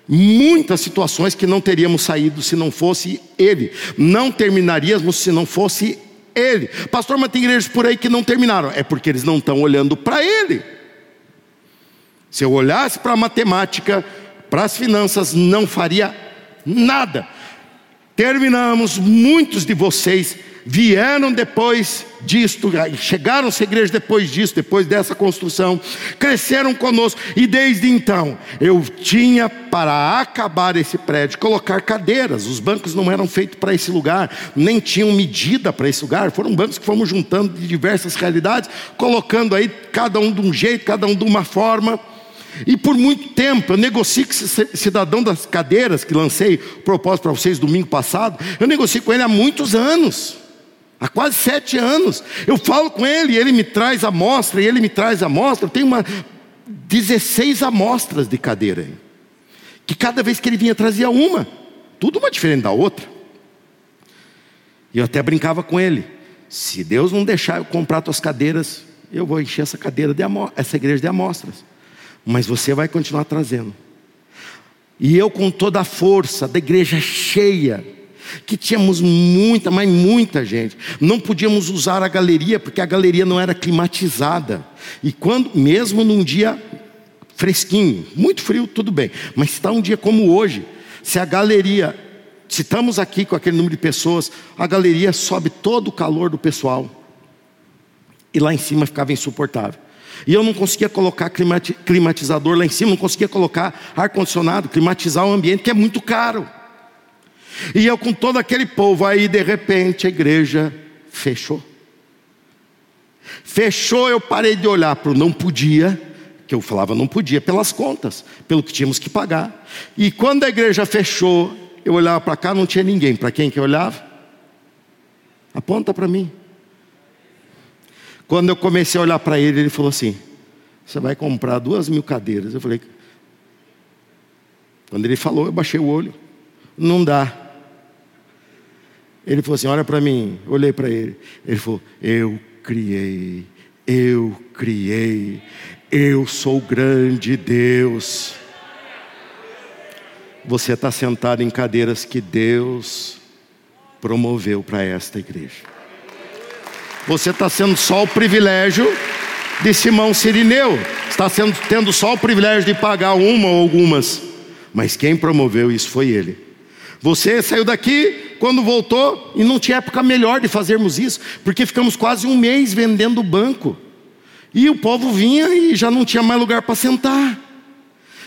muitas situações que não teríamos saído se não fosse Ele, não terminaríamos se não fosse Ele. Pastor, mas tem igrejas por aí que não terminaram, é porque eles não estão olhando para Ele. Se eu olhasse para a matemática, para as finanças, não faria nada. Terminamos, muitos de vocês vieram depois disto, chegaram à igreja depois disso, depois dessa construção, cresceram conosco, e desde então eu tinha para acabar esse prédio, colocar cadeiras, os bancos não eram feitos para esse lugar, nem tinham medida para esse lugar, foram bancos que fomos juntando de diversas realidades, colocando aí cada um de um jeito, cada um de uma forma. E por muito tempo, eu negocio com esse cidadão das cadeiras que lancei propósito para vocês domingo passado, eu negocio com ele há muitos anos. Há quase sete anos. Eu falo com ele, ele me traz amostra, e ele me traz amostra. Eu tenho uma 16 amostras de cadeira. Que cada vez que ele vinha trazia uma. Tudo uma diferente da outra. E eu até brincava com ele. Se Deus não deixar eu comprar tuas cadeiras, eu vou encher essa cadeira de essa igreja de amostras. Mas você vai continuar trazendo. E eu com toda a força da igreja cheia, que tínhamos muita, mas muita gente. Não podíamos usar a galeria porque a galeria não era climatizada. E quando, mesmo num dia fresquinho, muito frio, tudo bem. Mas está um dia como hoje, se a galeria, se estamos aqui com aquele número de pessoas, a galeria sobe todo o calor do pessoal. E lá em cima ficava insuportável. E eu não conseguia colocar climatizador lá em cima, não conseguia colocar ar-condicionado, climatizar o ambiente, que é muito caro. E eu com todo aquele povo, aí de repente a igreja fechou. Fechou, eu parei de olhar para o não podia, que eu falava não podia pelas contas, pelo que tínhamos que pagar. E quando a igreja fechou, eu olhava para cá, não tinha ninguém. Para quem que eu olhava? Aponta para mim. Quando eu comecei a olhar para ele, ele falou assim: Você vai comprar duas mil cadeiras. Eu falei: Quando ele falou, eu baixei o olho. Não dá. Ele falou assim: Olha para mim. Olhei para ele. Ele falou: Eu criei, eu criei, eu sou o grande Deus. Você está sentado em cadeiras que Deus promoveu para esta igreja. Você está sendo só o privilégio de Simão Sirineu. Está sendo, tendo só o privilégio de pagar uma ou algumas. Mas quem promoveu isso foi ele. Você saiu daqui quando voltou e não tinha época melhor de fazermos isso, porque ficamos quase um mês vendendo o banco. E o povo vinha e já não tinha mais lugar para sentar.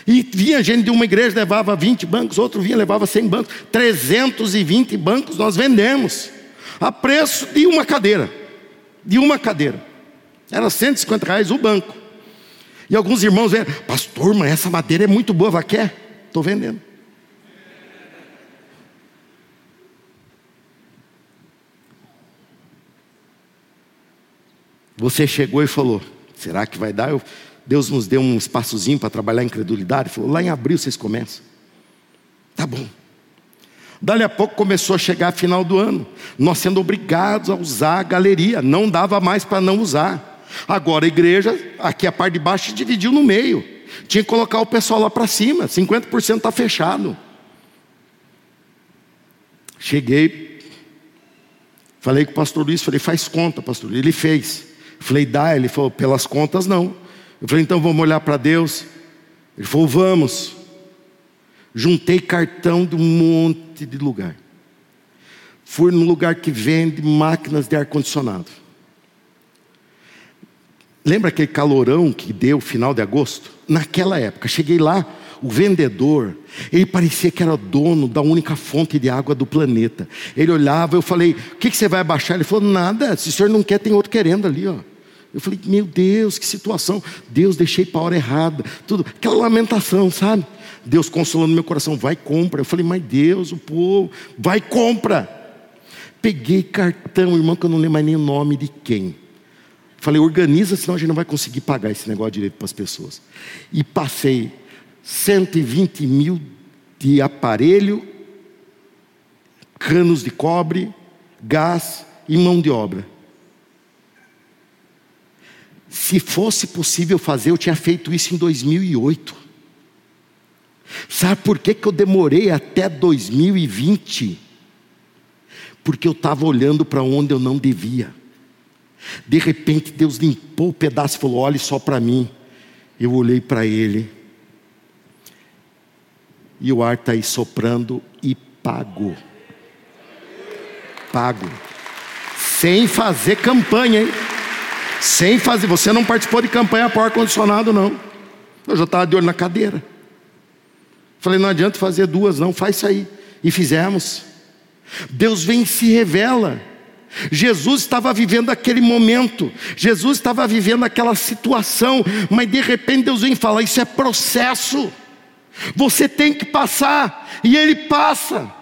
E vinha gente de uma igreja, levava 20 bancos, outro vinha, levava 100 bancos, 320 bancos nós vendemos, a preço de uma cadeira. De uma cadeira. Era 150 reais o banco. E alguns irmãos vieram, pastor, mas essa madeira é muito boa, vai quer? Estou vendendo. Você chegou e falou: será que vai dar? Eu, Deus nos deu um espaçozinho para trabalhar a incredulidade. Falou: lá em abril vocês começam. Tá bom. Dali a pouco começou a chegar a final do ano, nós sendo obrigados a usar a galeria, não dava mais para não usar. Agora a igreja, aqui a parte de baixo dividiu no meio. Tinha que colocar o pessoal lá para cima, 50% está fechado. Cheguei, falei com o pastor Luiz, falei, faz conta, pastor. Ele fez. Falei, dá, ele falou, pelas contas não. Eu falei, então vamos olhar para Deus. Ele falou, vamos. Juntei cartão de um monte de lugar. Fui num lugar que vende máquinas de ar-condicionado. Lembra aquele calorão que deu final de agosto? Naquela época, cheguei lá, o vendedor, ele parecia que era dono da única fonte de água do planeta. Ele olhava, eu falei: O que, que você vai abaixar? Ele falou: Nada, se o senhor não quer, tem outro querendo ali, ó. Eu falei: Meu Deus, que situação. Deus, deixei para a hora errada. Tudo, aquela lamentação, sabe? Deus consolando meu coração, vai compra. Eu falei, mas Deus, o povo, vai compra. Peguei cartão, irmão, que eu não lembro mais nem o nome de quem. Falei, organiza, senão a gente não vai conseguir pagar esse negócio direito para as pessoas. E passei 120 mil de aparelho, canos de cobre, gás e mão de obra. Se fosse possível fazer, eu tinha feito isso em 2008. Sabe por que, que eu demorei até 2020? Porque eu estava olhando para onde eu não devia. De repente Deus limpou o pedaço e falou: olhe só para mim. Eu olhei para ele. E o ar está aí soprando e pago. Pago. Sem fazer campanha, hein? Sem fazer. Você não participou de campanha para ar-condicionado, não. Eu já estava de olho na cadeira. Falei, não adianta fazer duas, não, faz isso aí. E fizemos. Deus vem e se revela. Jesus estava vivendo aquele momento, Jesus estava vivendo aquela situação, mas de repente Deus vem falar: Isso é processo, você tem que passar, e Ele passa.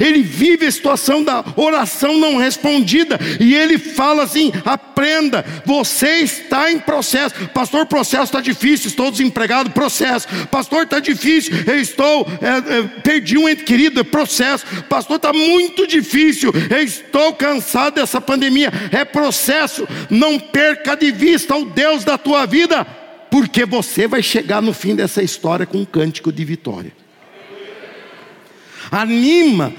Ele vive a situação da oração não respondida e ele fala assim: aprenda, você está em processo. Pastor, processo está difícil, estou desempregado. Processo, pastor, está difícil, eu estou, é, é, perdi um ente querido. Processo, pastor, está muito difícil, eu estou cansado dessa pandemia. É processo, não perca de vista o Deus da tua vida, porque você vai chegar no fim dessa história com um cântico de vitória anima,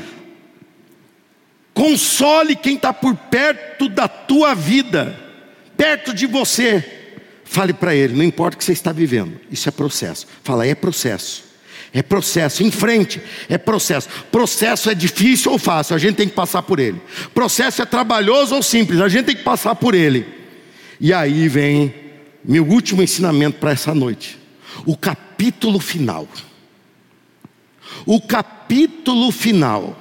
console quem está por perto da tua vida, perto de você. Fale para ele, não importa o que você está vivendo, isso é processo. Fala, é processo. É processo, em frente, é processo. Processo é difícil ou fácil, a gente tem que passar por ele. Processo é trabalhoso ou simples, a gente tem que passar por ele. E aí vem meu último ensinamento para essa noite, o capítulo final o capítulo final.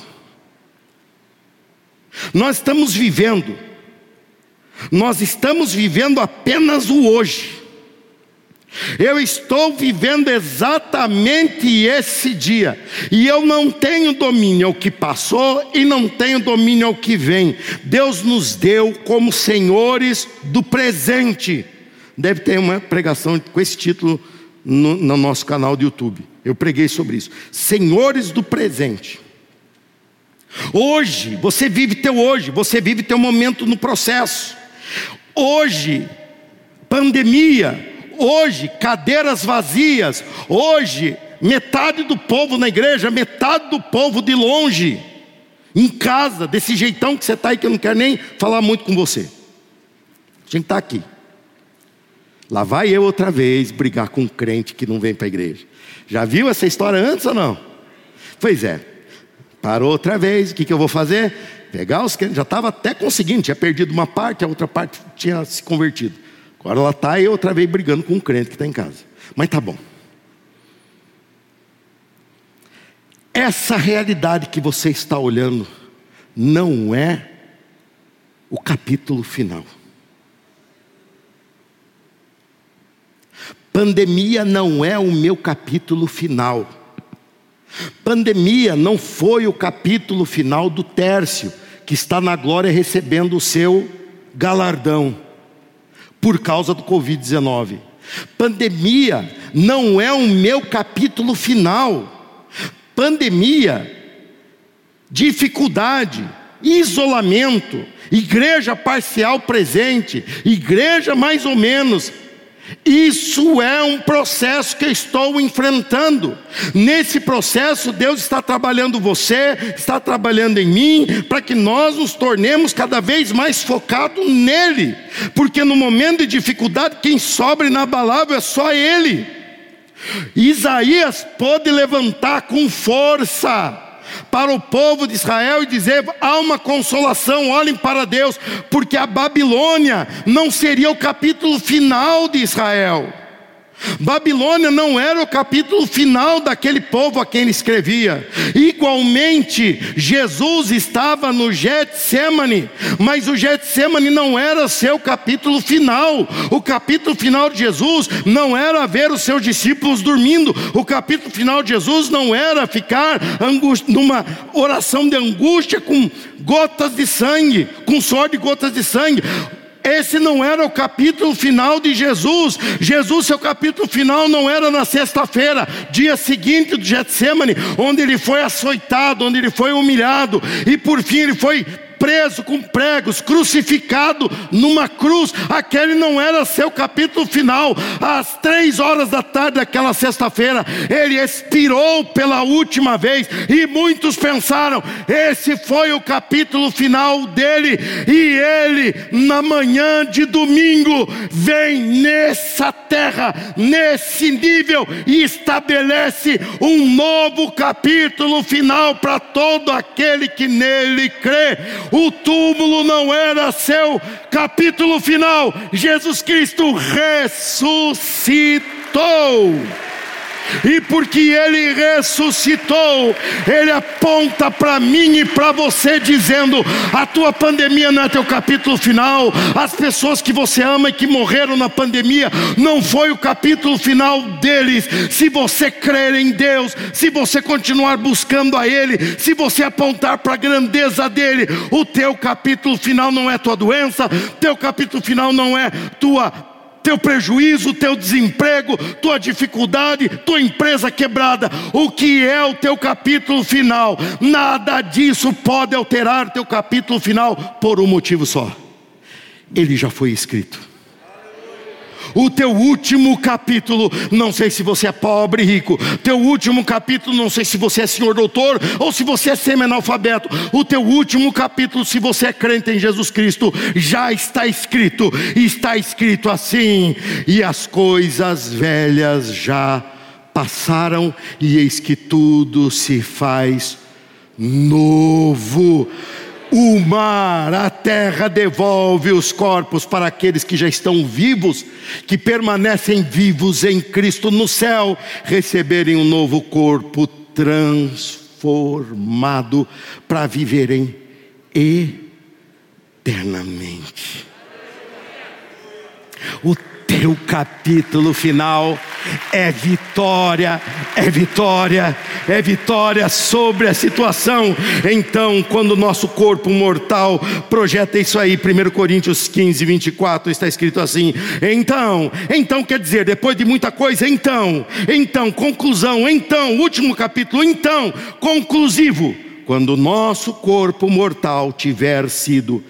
Nós estamos vivendo, nós estamos vivendo apenas o hoje. Eu estou vivendo exatamente esse dia, e eu não tenho domínio ao que passou e não tenho domínio ao que vem. Deus nos deu como senhores do presente. Deve ter uma pregação com esse título no, no nosso canal do YouTube. Eu preguei sobre isso. Senhores do presente. Hoje, você vive teu hoje, você vive teu momento no processo. Hoje, pandemia, hoje, cadeiras vazias, hoje, metade do povo na igreja, metade do povo de longe, em casa, desse jeitão que você está aí, que eu não quero nem falar muito com você. A gente está aqui. Lá vai eu outra vez brigar com um crente que não vem para a igreja. Já viu essa história antes ou não? Pois é. Parou outra vez, o que, que eu vou fazer? Pegar os que já estava até conseguindo, tinha perdido uma parte, a outra parte tinha se convertido. Agora ela está e outra vez brigando com um crente que está em casa. Mas tá bom. Essa realidade que você está olhando não é o capítulo final. Pandemia não é o meu capítulo final. Pandemia não foi o capítulo final do Tércio, que está na glória recebendo o seu galardão por causa do Covid-19. Pandemia não é o meu capítulo final. Pandemia, dificuldade, isolamento, igreja parcial presente, igreja mais ou menos, isso é um processo que estou enfrentando. Nesse processo, Deus está trabalhando você, está trabalhando em mim, para que nós nos tornemos cada vez mais focados nele. Porque no momento de dificuldade, quem sobra inabalável é só Ele. Isaías pôde levantar com força para o povo de Israel e dizer: há uma consolação, olhem para Deus, porque a Babilônia não seria o capítulo final de Israel. Babilônia não era o capítulo final daquele povo a quem ele escrevia. Igualmente, Jesus estava no Getsemane, mas o Getsemane não era seu capítulo final. O capítulo final de Jesus não era ver os seus discípulos dormindo. O capítulo final de Jesus não era ficar numa oração de angústia com gotas de sangue, com suor de gotas de sangue. Esse não era o capítulo final de Jesus. Jesus, seu capítulo final não era na sexta-feira, dia seguinte do Getsemane, onde ele foi açoitado, onde ele foi humilhado, e por fim ele foi preso com pregos, crucificado numa cruz. Aquele não era seu capítulo final. Às três horas da tarde daquela sexta-feira, ele expirou pela última vez. E muitos pensaram: esse foi o capítulo final dele. E ele, na manhã de domingo, vem nessa terra, nesse nível, e estabelece um novo capítulo final para todo aquele que nele crê. O túmulo não era seu capítulo final. Jesus Cristo ressuscitou. E porque Ele ressuscitou, Ele aponta para mim e para você, dizendo: a tua pandemia não é teu capítulo final, as pessoas que você ama e que morreram na pandemia, não foi o capítulo final deles. Se você crer em Deus, se você continuar buscando a Ele, se você apontar para a grandeza dEle, o teu capítulo final não é tua doença, teu capítulo final não é tua teu prejuízo, teu desemprego, tua dificuldade, tua empresa quebrada, o que é o teu capítulo final, nada disso pode alterar teu capítulo final por um motivo só: ele já foi escrito o teu último capítulo, não sei se você é pobre rico, teu último capítulo, não sei se você é senhor doutor ou se você é semi-analfabeto, o teu último capítulo, se você é crente em Jesus Cristo, já está escrito, está escrito assim, e as coisas velhas já passaram, e eis que tudo se faz novo. O mar, a terra devolve os corpos para aqueles que já estão vivos, que permanecem vivos em Cristo no céu, receberem um novo corpo transformado para viverem eternamente. O teu capítulo final é vitória, é vitória, é vitória sobre a situação. Então, quando o nosso corpo mortal projeta isso aí, 1 Coríntios 15, 24, está escrito assim: então, então quer dizer, depois de muita coisa, então, então, conclusão, então, último capítulo, então, conclusivo quando o nosso corpo mortal tiver sido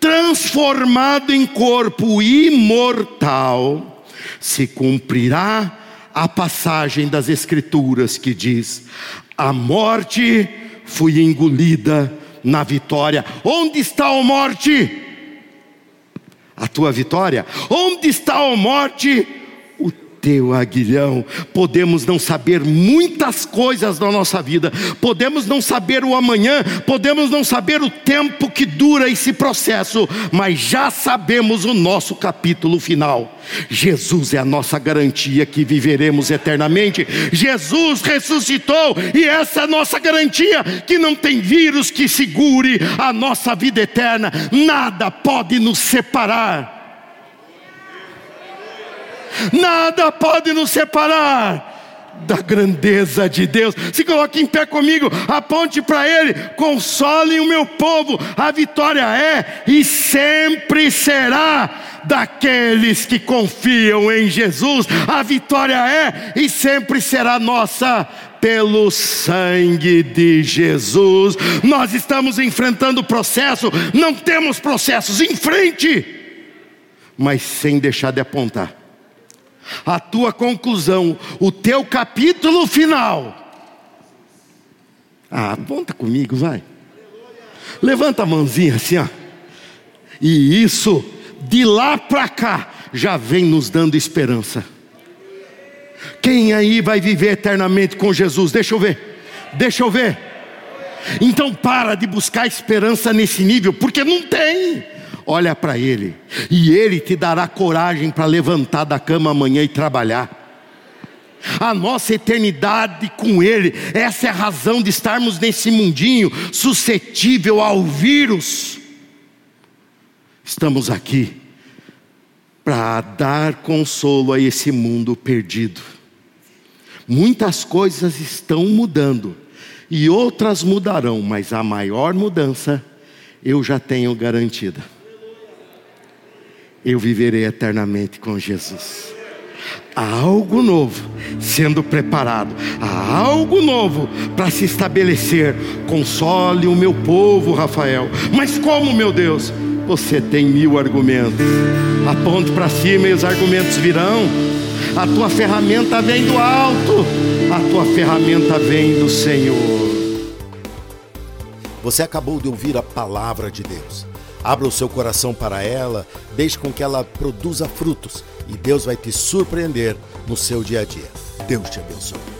transformado em corpo imortal, se cumprirá a passagem das Escrituras que diz: a morte foi engolida na vitória. Onde está a morte? A tua vitória? Onde está a morte? Teu aguilhão. Podemos não saber muitas coisas da nossa vida, podemos não saber o amanhã, podemos não saber o tempo que dura esse processo, mas já sabemos o nosso capítulo final. Jesus é a nossa garantia que viveremos eternamente. Jesus ressuscitou e essa é a nossa garantia que não tem vírus que segure a nossa vida eterna. Nada pode nos separar Nada pode nos separar da grandeza de Deus. Se coloque em pé comigo, aponte para Ele, console o meu povo. A vitória é e sempre será daqueles que confiam em Jesus. A vitória é e sempre será nossa pelo sangue de Jesus. Nós estamos enfrentando o processo, não temos processos em frente, mas sem deixar de apontar. A tua conclusão, o teu capítulo final. Ah, aponta comigo, vai. Levanta a mãozinha assim, ó. E isso, de lá para cá, já vem nos dando esperança. Quem aí vai viver eternamente com Jesus? Deixa eu ver. Deixa eu ver. Então para de buscar esperança nesse nível, porque não tem. Olha para Ele, e Ele te dará coragem para levantar da cama amanhã e trabalhar. A nossa eternidade com Ele, essa é a razão de estarmos nesse mundinho suscetível ao vírus. Estamos aqui para dar consolo a esse mundo perdido. Muitas coisas estão mudando e outras mudarão, mas a maior mudança eu já tenho garantida. Eu viverei eternamente com Jesus. Há algo novo sendo preparado, há algo novo para se estabelecer. Console o meu povo, Rafael. Mas como, meu Deus? Você tem mil argumentos. Aponte para cima e os argumentos virão. A tua ferramenta vem do alto, a tua ferramenta vem do Senhor. Você acabou de ouvir a palavra de Deus. Abra o seu coração para ela, deixe com que ela produza frutos e Deus vai te surpreender no seu dia a dia. Deus te abençoe.